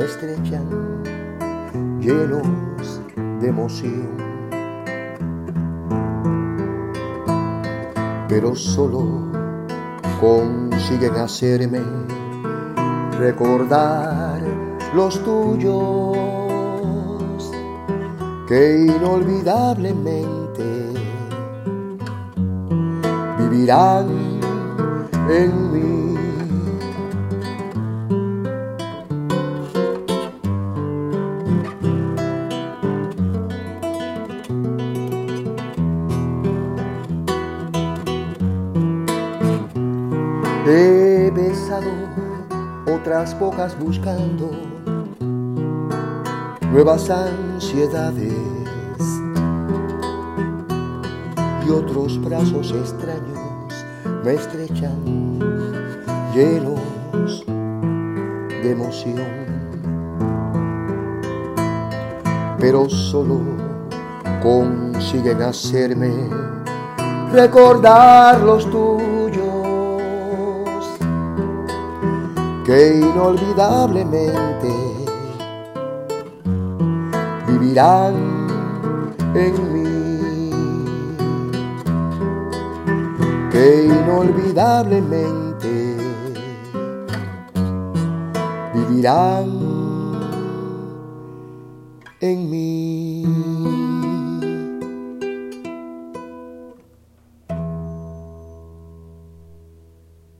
me estrechan llenos de emoción. Pero solo consiguen hacerme recordar los tuyos que inolvidablemente vivirán en mí. He besado otras bocas buscando nuevas ansiedades y otros brazos extraños me estrechan llenos de emoción. Pero solo consiguen hacerme recordar los tuyos que inolvidablemente vivirán en mí, que inolvidablemente vivirán en mí.